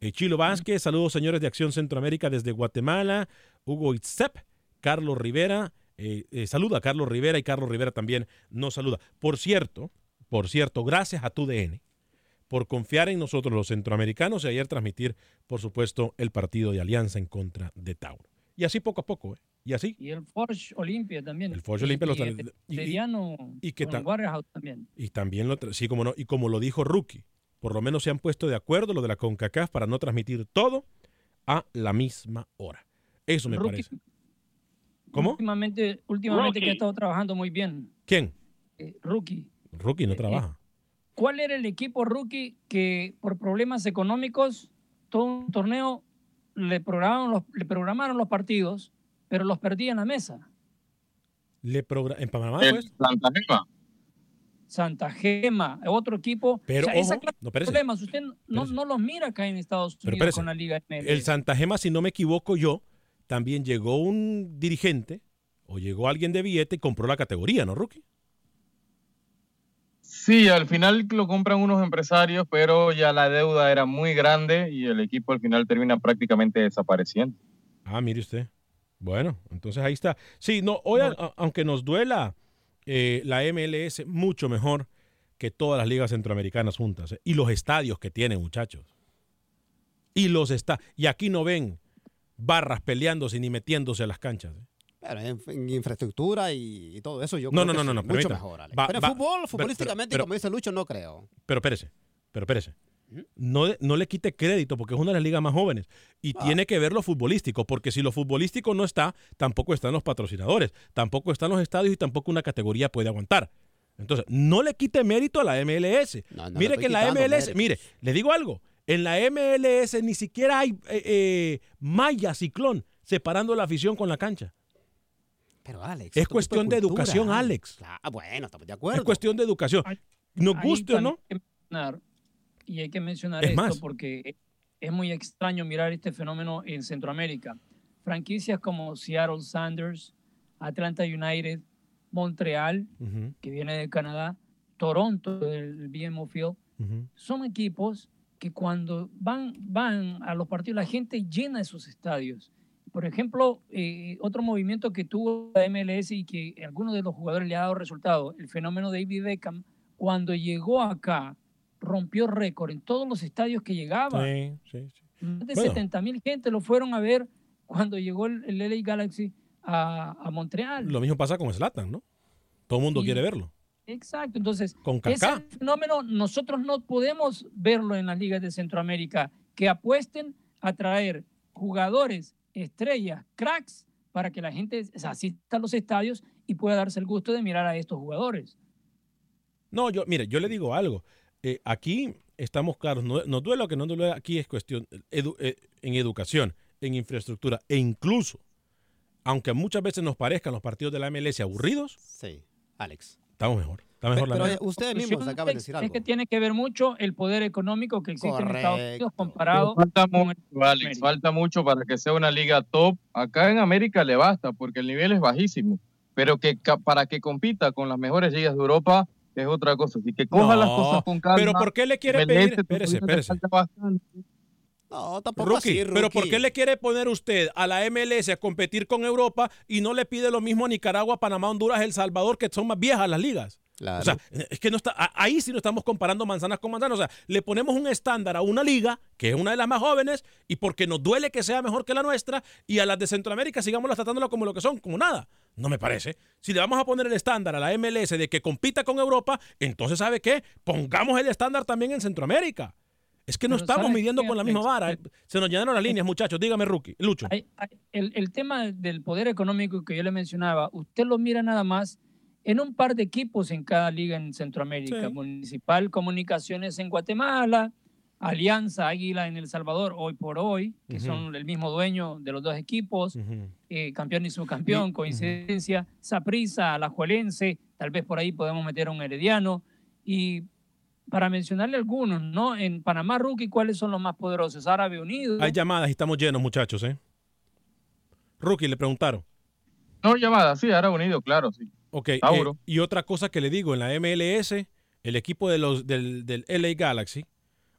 Eh, Chilo Vázquez, saludos señores de Acción Centroamérica desde Guatemala. Hugo Itzep, Carlos Rivera, eh, eh, saluda a Carlos Rivera y Carlos Rivera también nos saluda. Por cierto, por cierto, gracias a tu DN por confiar en nosotros los centroamericanos y ayer transmitir, por supuesto, el partido de Alianza en contra de Tauro. Y así poco a poco, ¿eh? Y así. Y el Forge Olimpia también. El Forge Olimpia los y, y- y- que ta- también. Y también lo, sí, como no, y como lo dijo Rookie, por lo menos se han puesto de acuerdo lo de la CONCACAF para no transmitir todo a la misma hora. Eso me Rookie- parece. ¿Cómo? Últimamente, últimamente que ha estado trabajando muy bien. ¿Quién? eh, rookie. Rookie no trabaja. ¿Cuál era el equipo rookie que por problemas económicos todo un torneo le programaron los, le programaron los partidos, pero los perdía en la mesa? Le en Panamá, pues. Santa Gema. Santa Gema, otro equipo. Pero, o sea, esa ojo, clase no, de problemas usted no, no los mira acá en Estados Unidos con la Liga MLS. El Santa Gema, si no me equivoco yo, también llegó un dirigente o llegó alguien de billete y compró la categoría, ¿no, Rookie? Sí, al final lo compran unos empresarios, pero ya la deuda era muy grande y el equipo al final termina prácticamente desapareciendo. Ah, mire usted. Bueno, entonces ahí está. Sí, no, hoy, a- aunque nos duela eh, la MLS, mucho mejor que todas las ligas centroamericanas juntas. eh. Y los estadios que tienen, muchachos. Y los está Y aquí no ven barras peleándose ni metiéndose a las canchas. eh. Pero en, en infraestructura y, y todo eso, yo No, creo no, que no, no, no, mucho permítame. mejor. Va- pero va- fútbol, pero- futbolísticamente, pero- como dice Lucho, no creo. Pero espérese, pero espérese. No, no le quite crédito porque es una de las ligas más jóvenes y Ah. tiene que ver lo futbolístico, porque si lo futbolístico no está, tampoco están los patrocinadores, tampoco están los estadios y tampoco una categoría puede aguantar. Entonces, no le quite mérito a la MLS. No, no le mire que en la MLS, mire, le digo algo, en la MLS ni siquiera hay eh, eh, malla ciclón separando la afición con la cancha. Pero Alex. Es cuestión de cultura, educación, Alex. Ah, bueno, estamos de acuerdo. Es cuestión de educación. Nos guste o no. también hay que mencionar, y hay que mencionar Es esto más. porque es muy extraño mirar este fenómeno en Centroamérica. Franquicias como Seattle Sanders, Atlanta United, Montreal, que viene de Canadá, Toronto, del BMO Field, son equipos que cuando van, van a los partidos, la gente llena esos estadios. Por ejemplo, eh, otro movimiento que tuvo la MLS y que a algunos de los jugadores le ha dado resultado, el fenómeno de David Beckham, cuando llegó acá, rompió récord en todos los estadios que llegaba. Sí, sí, sí. Más de Bueno. 70 mil gente lo fueron a ver cuando llegó el, el LA Galaxy a, a Montreal. Lo mismo pasa con Slatan, ¿no? Todo el mundo quiere verlo. Exacto, entonces Con ese fenómeno nosotros no podemos verlo en las ligas de Centroamérica, que apuesten a traer jugadores, estrellas, cracks, para que la gente asista a los estadios y pueda darse el gusto de mirar a estos jugadores. No, yo, mire, yo le digo algo. Eh, aquí estamos claros, no, nos duele o que no duele, aquí es cuestión edu- eh, en educación, en infraestructura e incluso, aunque muchas veces nos parezcan los partidos de la MLS aburridos, Sí, Alex. Estamos mejor. Está mejor Pero, la oye, MLS. ustedes mismos acaban de decir Es algo. que tiene que ver mucho el poder económico que existe en Estados Unidos Correcto. comparado Falta con mucho, Alex, falta mucho para que sea una liga top. Acá en América le basta porque el nivel es bajísimo, pero que para que compita con las mejores ligas de Europa es otra cosa. Así que coja las No, cosas con calma. Pero ¿por qué le quiere pedir? todavía Espérese, espérese. No, tampoco Rookie, así, pero ¿por rookie. qué le quiere poner usted a la MLS a competir con Europa y no le pide lo mismo a Nicaragua, Panamá, Honduras, El Salvador, que son más viejas las ligas? Claro. O sea, es que no está, ahí sí no estamos comparando manzanas con manzanas. O sea, le ponemos un estándar a una liga, que es una de las más jóvenes, y porque nos duele que sea mejor que la nuestra, y a las de Centroamérica sigamos tratándolas como lo que son, como nada. No me parece. Si le vamos a poner el estándar a la MLS de que compita con Europa, entonces, ¿sabe qué? Pongamos el estándar también en Centroamérica. Es que no Pero estamos ¿sabe midiendo con la misma Alex? vara. Se nos llenaron las líneas, muchachos. Dígame, Rookie. Lucho. Hay- hay- el, el tema del poder económico que yo le mencionaba, usted lo mira nada más en un par de equipos en cada liga en Centroamérica. Sí. Municipal Comunicaciones en Guatemala, Alianza Águila en El Salvador, hoy por hoy, que son el mismo dueño de los dos equipos, eh, campeón y subcampeón, coincidencia, Saprissa, Alajuelense, tal vez por ahí podemos meter a un Herediano. Y para mencionarle algunos, ¿no? En Panamá Rookie, ¿cuáles son los más poderosos? Árabe Unido. Hay llamadas y estamos llenos, muchachos, ¿eh? Rookie, le preguntaron. No, llamadas, sí, Árabe Unido, claro, sí. Ok, eh, y otra cosa que le digo, en la MLS, el equipo de los, del, del LA Galaxy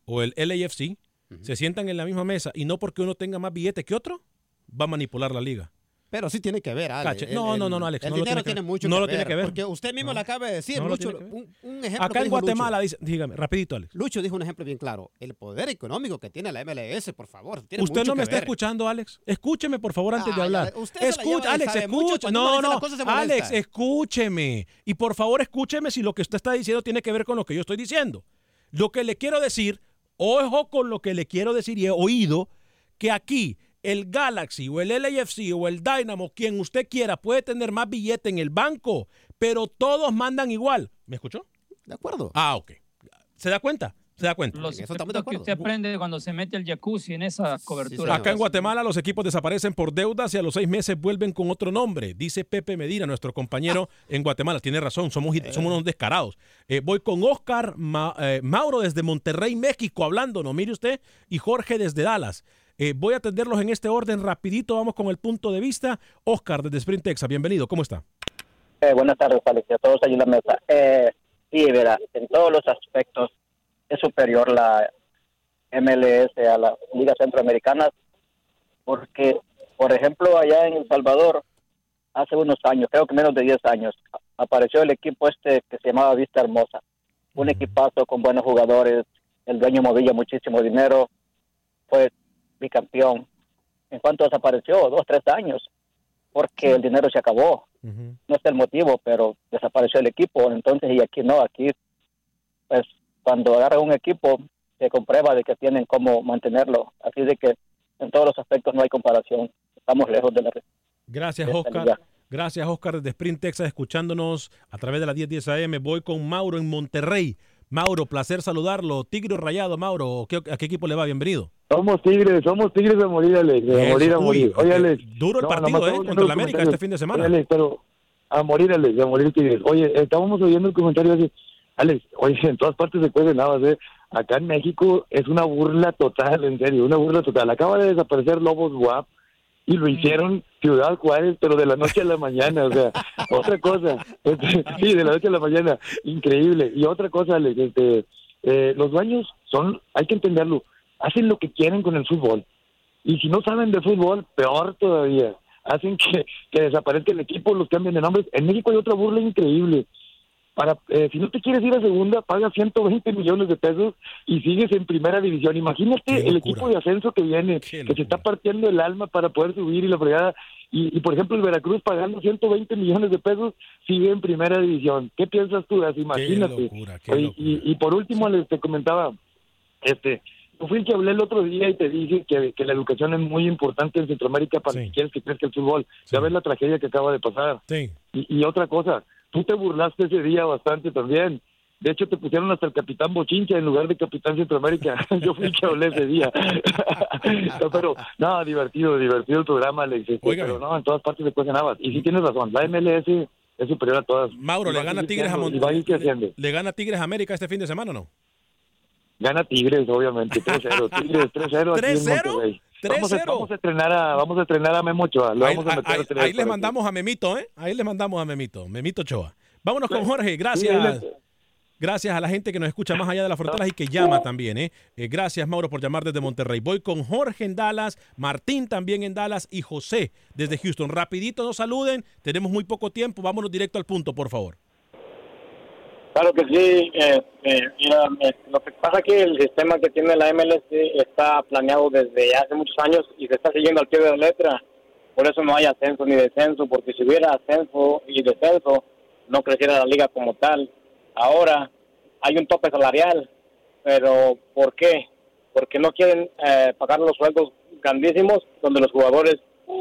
o el LAFC se sientan en la misma mesa y no porque uno tenga más billete que otro, va a manipular la liga. Pero sí tiene que ver, Alex. Cache. No, no, no, no, Alex, El no lo dinero tiene que tiene ver. mucho No que lo ver. tiene que ver. Porque usted mismo lo acaba de decir, No lo Lucho. tiene. Un, un ejemplo Acá en Guatemala, Lucho. dice, dígame, rapidito, Alex. Lucho dijo un ejemplo bien claro. El poder económico que tiene la MLS, por favor. tiene Usted mucho no me está ver. escuchando, Alex. Escúcheme, por favor, antes de hablar. Usted Escucha, Alex, escucha. No, no. Alex, escúcheme. Y por favor, escúcheme si lo que usted está diciendo tiene que ver con lo que yo estoy diciendo. Lo que le quiero decir, ojo con lo que le quiero decir y he oído, que aquí el Galaxy o el LAFC o el Dynamo, quien usted quiera, puede tener más billete en el banco, pero todos mandan igual. ¿Me escuchó? De acuerdo. Ah, ok. ¿Se da cuenta? ¿Se da cuenta? Los secretos que usted aprende cuando se mete el jacuzzi en esa cobertura. Acá en Guatemala los equipos desaparecen por deudas y a los seis meses vuelven con otro nombre, dice Pepe Medina, nuestro compañero en Guatemala. Tiene razón, somos, somos unos descarados. Eh, voy con Oscar Ma- eh, Mauro desde Monterrey, México, hablándonos, mire usted, y Jorge desde Dallas. Eh, voy a atenderlos en este orden rapidito, vamos con el punto de vista. Oscar desde Sprint, Texas, bienvenido, ¿cómo está? Eh, buenas tardes, Alex, a todos allí en la mesa. Eh, sí, verá, en todos los aspectos es superior la MLS a las ligas centroamericanas, porque, por ejemplo, allá en El Salvador, hace unos años, creo que menos de 10 años, apareció el equipo este que se llamaba Vista Hermosa. Un equipazo con buenos jugadores, el dueño movía muchísimo dinero, fue bicampeón. En cuanto desapareció, dos, tres años, porque el dinero se acabó no sé el motivo, pero desapareció el equipo, entonces y aquí no, aquí pues cuando agarran un equipo se comprueba de que tienen cómo mantenerlo, así de que en todos los aspectos no hay comparación, estamos lejos de la Gracias, de esta Oscar. liga. Gracias, Oscar, desde Sprint, Texas, escuchándonos a través de la 1010 AM. Voy con Mauro en Monterrey. Mauro, placer saludarlo. Tigre Rayado, Mauro, ¿qué- ¿a qué equipo le va? Bienvenido. Somos tigres, somos tigres de morir, Alex, de Eso, morir a uy, morir. Oye, Alex. duro el partido, ¿eh? Contra el América este fin de semana. Oye, Alex, pero a morir, Alex, a morir tigres. Oye, estábamos oyendo el comentario. Alex, oye, en todas partes se cuecen habas, ¿eh? Acá en México es una burla total, en serio, una burla total. Acaba de desaparecer Lobos Guap y lo hicieron Ciudad Juárez, pero de la noche a la mañana, o sea, otra cosa. Este, sí, de la noche a la mañana, increíble. Y otra cosa, Alex, este, eh, los dueños son, hay que entenderlo, hacen lo que quieren con el fútbol. Y si no saben de fútbol, peor todavía. Hacen que, que desaparezca el equipo, los cambian de nombres. En México hay otra burla increíble. Para, eh, si no te quieres ir a segunda, paga 120 millones de pesos y sigues en primera división. Imagínate el equipo de ascenso que viene, que se está partiendo el alma para poder subir y la fregada. Y, y, por ejemplo, el Veracruz pagando 120 millones de pesos sigue en primera división. ¿Qué piensas tú? Gas? Imagínate. locura, qué Oye, y, y por último, les te comentaba, este, yo fui el que hablé el otro día y te dije que, que la educación es muy importante en Centroamérica para si quieres que crezca el fútbol. Ya ves la tragedia que acaba de pasar. Sí. Y otra cosa, tú te burlaste ese día bastante también. De hecho, te pusieron hasta el capitán Bochincha en lugar de capitán Centroamérica. Yo fui hablé ese día. No, pero, no, divertido, divertido el programa, Alex. este, Óigame. pero no, en todas partes se cuecen habas. Y sí tienes razón, la MLS es superior a todas. Mauro, ¿le gana Tigres a. ¿Le gana Tigres a América este fin de semana o no? Gana Tigres, obviamente, 3-0. Tigres 3-0 aquí en 3-0? Monterrey. Vamos a, 3-0. vamos a estrenar a vamos a estrenar a Memo Ochoa. Lo Ahí, vamos a meter ahí- a tres ahí les mandamos a Memito, ¿eh? Ahí les mandamos a Memito, Memito Choa. Vámonos con Jorge, gracias. Gracias a la gente que nos escucha más allá de las fronteras y que llama también, ¿eh? Eh, Gracias, Mauro, por llamar desde Monterrey. Voy con Jorge en Dallas, Martín también en Dallas y José desde Houston. Rapidito nos saluden, tenemos muy poco tiempo, vámonos directo al punto, por favor. Claro que sí. eh, eh, lo que pasa es que el sistema que tiene la MLS está planeado desde hace muchos años y se está siguiendo al pie de la letra. Por eso no hay ascenso ni descenso, porque si hubiera ascenso y descenso, no creciera la liga como tal. Ahora hay un tope salarial, pero ¿por qué? Porque no quieren eh, pagar los sueldos grandísimos donde los jugadores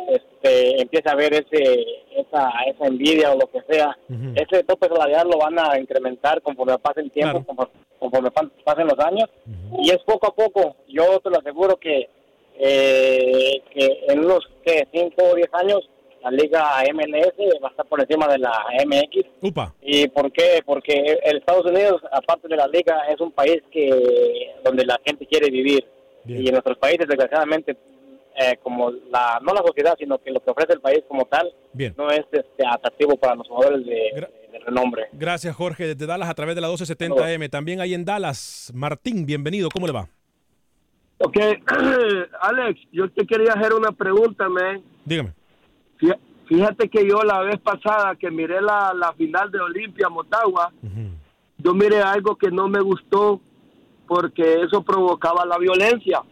este, empieza a ver ese esa, esa envidia o lo que sea. Ese tope salarial lo van a incrementar conforme pase el tiempo, conforme, conforme pa- pasen los años. Y es poco a poco. Yo te lo aseguro que, eh, que en unos ¿qué? 5 o 10 años la liga MLS va a estar por encima de la MX. Upa. ¿Y por qué? Porque el Estados Unidos, aparte de la liga, es un país que donde la gente quiere vivir. Y en nuestros países, desgraciadamente, eh, como la no la sociedad, sino que lo que ofrece el país como tal, Bien. no es este, atractivo para los jugadores de, de- de renombre. Gracias, Jorge, desde Dallas a través de la 1270M. También ahí en Dallas. Martín, bienvenido. ¿Cómo le va? Ok, Alex, yo te quería hacer una pregunta, man. Dígame. Fí- Fíjate que yo la vez pasada que miré la, la final de Olimpia Motagua, yo miré algo que no me gustó porque eso provocaba la violencia.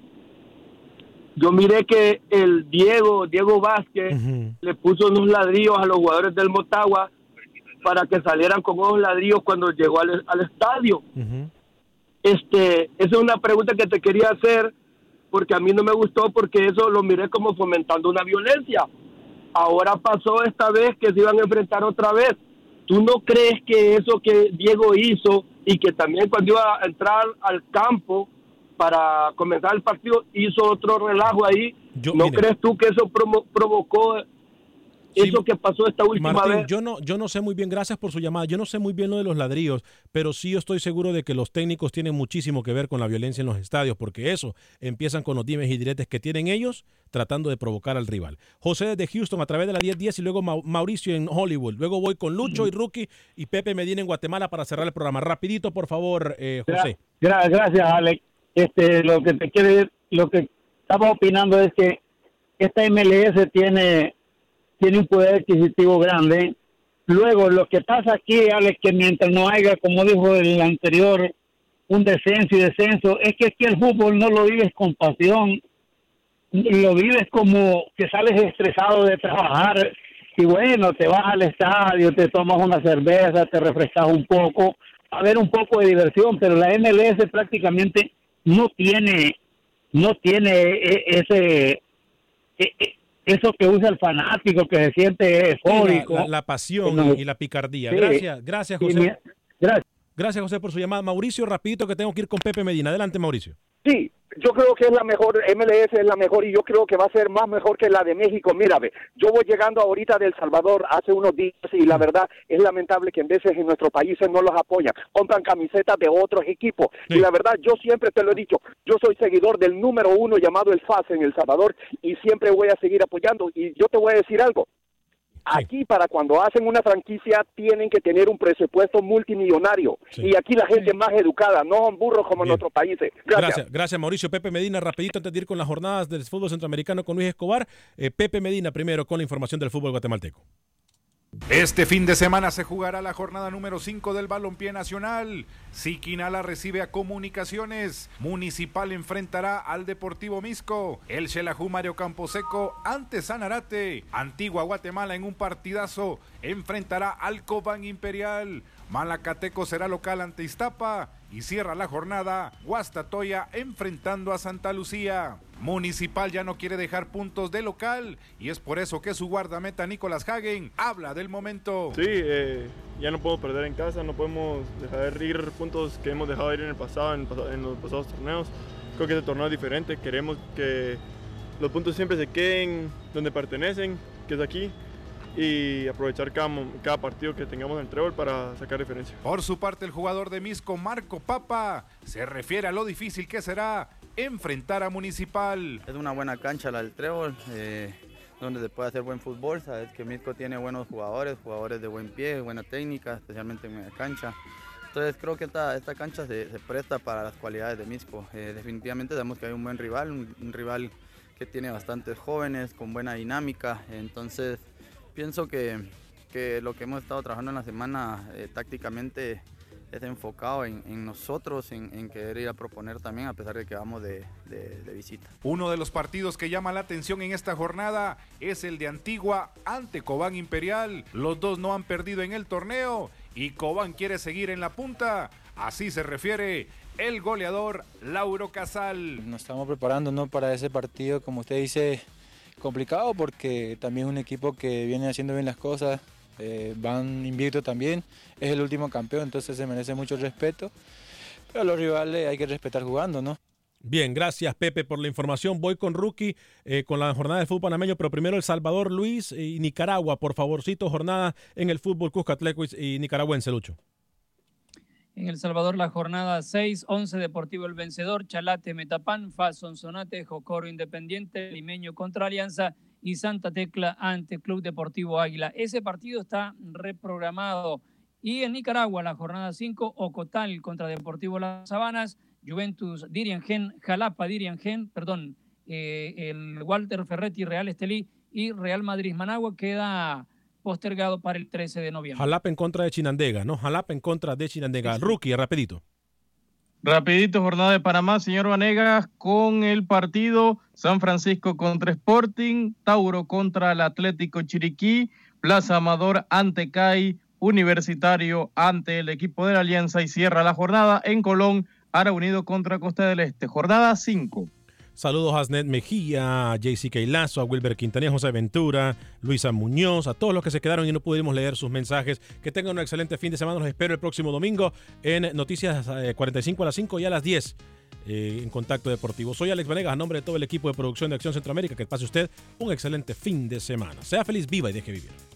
Yo miré que el Diego, Diego Vázquez, le puso unos ladrillos a los jugadores del Motagua para que salieran con unos ladrillos cuando llegó al, al estadio. Este, esa es una pregunta que te quería hacer porque a mí no me gustó porque eso lo miré como fomentando una violencia. Ahora pasó esta vez que se iban a enfrentar otra vez. ¿Tú no crees que eso que Diego hizo y que también cuando iba a entrar al campo para comenzar el partido hizo otro relajo ahí? ¿No mire. crees tú que eso promo- provocó eso que pasó esta última Martín, vez? yo no, yo no sé muy bien, gracias por su llamada. Yo no sé muy bien lo de los ladrillos, pero sí yo estoy seguro de que los técnicos tienen muchísimo que ver con la violencia en los estadios, porque eso empiezan con los dimes y diretes que tienen ellos tratando de provocar al rival. José desde Houston a través de la 1010 y luego Mau- Mauricio en Hollywood. Luego voy con Lucho y Rookie y Pepe Medina en Guatemala para cerrar el programa. Rapidito, por favor, eh, José. Gra- gracias, Alex. Este, lo que te quiere, lo que estaba opinando es que esta MLS tiene, tiene un poder adquisitivo grande. Luego, lo que pasa aquí, Alex, que mientras no haya, como dijo el anterior, un descenso y descenso, es que aquí el fútbol no lo vives con pasión, lo vives como que sales estresado de trabajar y bueno, te vas al estadio, te tomas una cerveza, te refrescas un poco, a ver un poco de diversión, pero la MLS prácticamente no tiene no tiene e- ese e- e- eso que usa el fanático que se siente eufórico. La, la- la pasión No. y la picardía. Sí. Gracias, gracias, José. mi- gracias. Gracias, José, por su llamada. Mauricio, rapidito que tengo que ir con Pepe Medina. Adelante, Mauricio. Sí, yo creo que es la mejor, MLS es la mejor y yo creo que va a ser más mejor que la de México. Mira, ve, yo voy llegando ahorita del Salvador hace unos días y la verdad es lamentable que en veces en nuestros países no los apoyan, compran camisetas de otros equipos. Y la verdad, yo siempre te lo he dicho, yo soy seguidor del número uno llamado el FAS en El Salvador y siempre voy a seguir apoyando. Y yo te voy a decir algo, Aquí para cuando hacen una franquicia tienen que tener un presupuesto multimillonario y aquí la gente es más educada, no son burros como en otros países. Gracias. Gracias, gracias Mauricio. Pepe Medina, rapidito antes de ir con las jornadas del fútbol centroamericano con Luis Escobar. Eh, Pepe Medina primero con la información del fútbol guatemalteco. Este fin de semana se jugará la jornada número 5 del Balompié Nacional. Siquinala recibe a Comunicaciones. Municipal enfrentará al Deportivo Misco. El Xelajú Mario Camposeco ante Sanarate. Antigua Guatemala en un partidazo enfrentará al Cobán Imperial. Malacateco será local ante Iztapa. Y cierra la jornada Guastatoya enfrentando a Santa Lucía. Municipal ya no quiere dejar puntos de local y es por eso que su guardameta Nicolás Hagen habla del momento. Sí, eh, ya no podemos perder en casa, no podemos dejar ir puntos que hemos dejado ir en el pasado, en, los pasados torneos. Creo que este torneo es diferente, queremos que los puntos siempre se queden donde pertenecen, que es aquí, y aprovechar cada, partido que tengamos en trébol para sacar diferencia. Por su parte, el jugador de Misco, Marco Papa, se refiere a lo difícil que será enfrentar a Municipal. Es una buena cancha la del Trébol, eh, donde se puede hacer buen fútbol. Sabes que Misco tiene buenos jugadores, jugadores de buen pie, buena técnica, especialmente en media cancha. Entonces creo que esta, cancha se, presta para las cualidades de Misco. Eh, definitivamente sabemos que hay un buen rival, un, un rival que tiene bastantes jóvenes, con buena dinámica. Entonces pienso que, que lo que hemos estado trabajando en la semana eh, tácticamente es enfocado en, en nosotros, en, en querer ir a proponer también, a pesar de que vamos de, de- de visita. Uno de los partidos que llama la atención en esta jornada es el de Antigua ante Cobán Imperial. Los dos no han perdido en el torneo y Cobán quiere seguir en la punta. Así se refiere el goleador Lauro Casal. Nos estamos preparando ¿no? para ese partido, como usted dice, complicado porque también es un equipo que viene haciendo bien las cosas, eh, van invicto también, es el último campeón, entonces se merece mucho respeto, pero a los rivales hay que respetar jugando, ¿no? Bien, gracias Pepe por la información. Voy con Rookie, eh, con la jornada de fútbol panameño, pero primero El Salvador, Luis y Nicaragua, por favorcito, jornada en el fútbol Cuscatleco y nicaragüense, Lucho. En El Salvador, la jornada 6, 11 Deportivo El Vencedor, Chalate Metapán, Faz Sonsonate, Jocoro Independiente, Limeño contra Alianza y Santa Tecla ante Club Deportivo Águila. Ese partido está reprogramado. Y en Nicaragua, la jornada 5, Ocotal contra Deportivo Las Sabanas, Juventus Diriangen, Jalapa Diriangen, perdón, eh, el Walter Ferretti Real Estelí y Real Madrid Managua queda postergado para el 13 de noviembre. Jalapa en contra de Chinandega, ¿no? Jalapa en contra de Chinandega. Rookie, rapidito. Rapidito, jornada de Panamá, señor Vanegas, con el partido San Francisco contra Sporting, Tauro contra el Atlético Chiriquí, Plaza Amador ante CAI, Universitario ante el equipo de la Alianza y cierra la jornada en Colón, Ara Unido contra Costa del Este. Jornada 5. Saludos a Asnet Mejía, a JC Lazo, a Wilber Quintanilla, José Ventura, Luisa Muñoz, a todos los que se quedaron y no pudimos leer sus mensajes. Que tengan un excelente fin de semana. Los espero el próximo domingo en Noticias 45 eh, a las 5 y a las 10 eh, en Contacto Deportivo. Soy Alex Vanegas, a nombre de todo el equipo de producción de Acción Centroamérica. Que pase usted un excelente fin de semana. Sea feliz, viva y deje vivir.